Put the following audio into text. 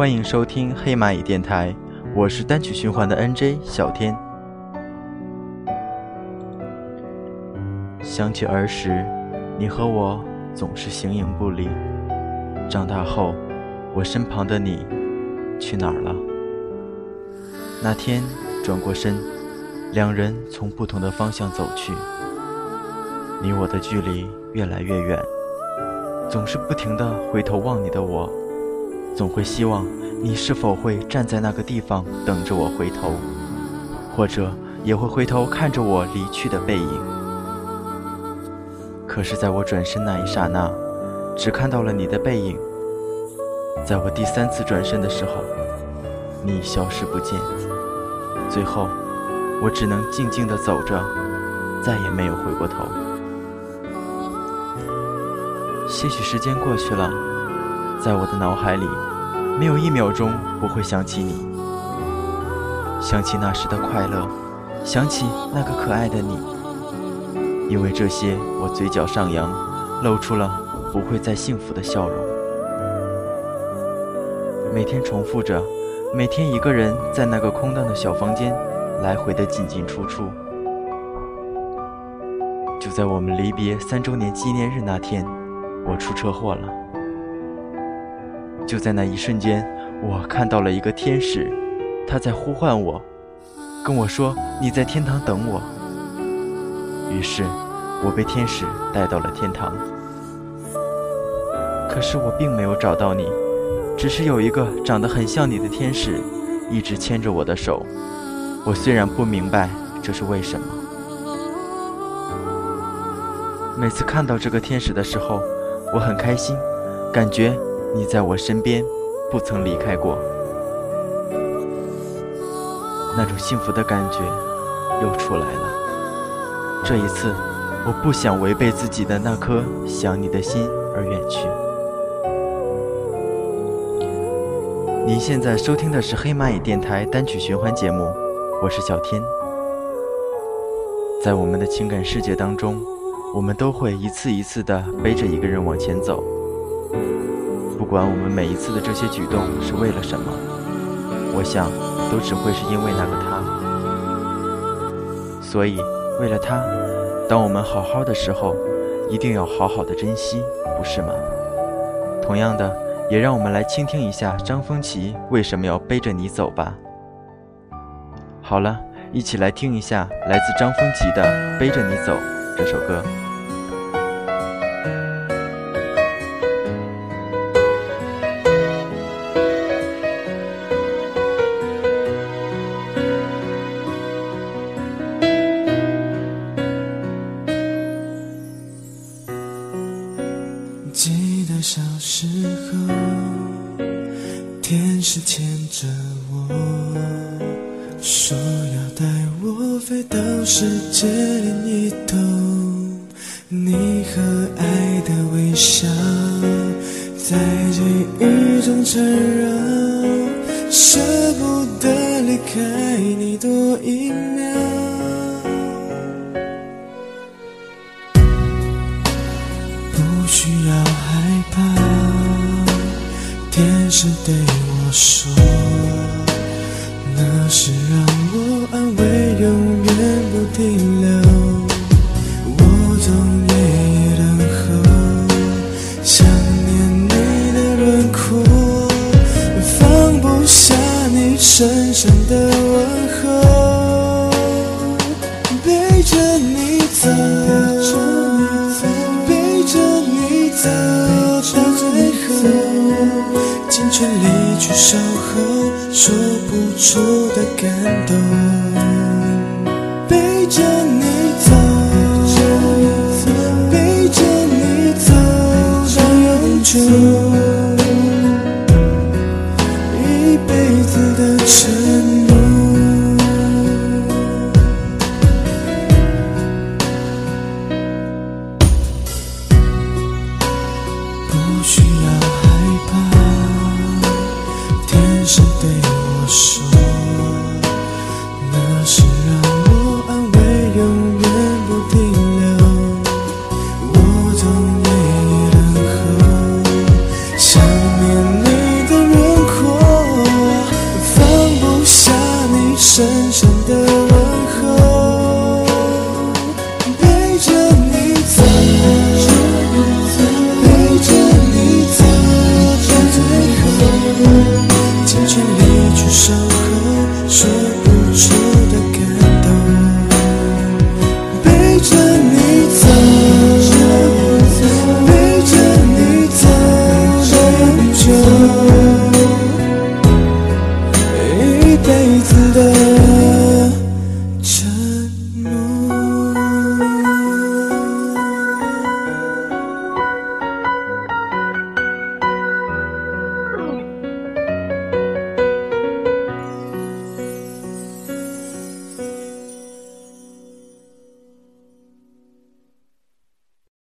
欢迎收听黑蚂蚁电台，我是单曲循环的 NJ 小天。想起儿时，你和我总是形影不离。长大后，我身旁的你去哪儿了？那天转过身，两人从不同的方向走去，你我的距离越来越远。总是不停地回头望你的我，总会希望你是否会站在那个地方等着我回头，或者也会回头看着我离去的背影。可是，在我转身那一刹那，只看到了你的背影。在我第三次转身的时候，你消失不见。最后，我只能静静地走着，再也没有回过头。些许时间过去了，在我的脑海里，没有一秒钟不会想起你，想起那时的快乐，想起那个可爱的你。因为这些，我嘴角上扬，露出了不会再幸福的笑容。每天重复着，每天一个人在那个空荡的小房间，来回的进进出出。就在我们离别三周年纪念日那天。我出车祸了，就在那一瞬间，我看到了一个天使，他在呼唤我，跟我说你在天堂等我。于是，我被天使带到了天堂。可是我并没有找到你，只是有一个长得很像你的天使，一直牵着我的手。我虽然不明白这是为什么，每次看到这个天使的时候。我很开心，感觉你在我身边，不曾离开过。那种幸福的感觉又出来了。这一次，我不想违背自己的那颗想你的心而远去。您现在收听的是黑蚂蚁电台单曲循环节目，我是小天。在我们的情感世界当中。我们都会一次一次地背着一个人往前走，不管我们每一次的这些举动是为了什么，我想都只会是因为那个他。所以，为了他，当我们好好的时候，一定要好好的珍惜，不是吗？同样的，也让我们来倾听一下张丰琪为什么要背着你走吧。好了，一起来听一下来自张丰琪的《背着你走》。这首歌。天使牵着我，说要带我飞到世界另一头。你和爱的微笑，在记忆中缠绕，舍不得离开你多一秒。不需要害怕，天使对我我说，那是让我安慰，永远不停留。我总夜夜等候，想念你的轮廓，放不下你深深的问候。背着你走，背着你走到最后，尽全力。去守候，说不出的感动，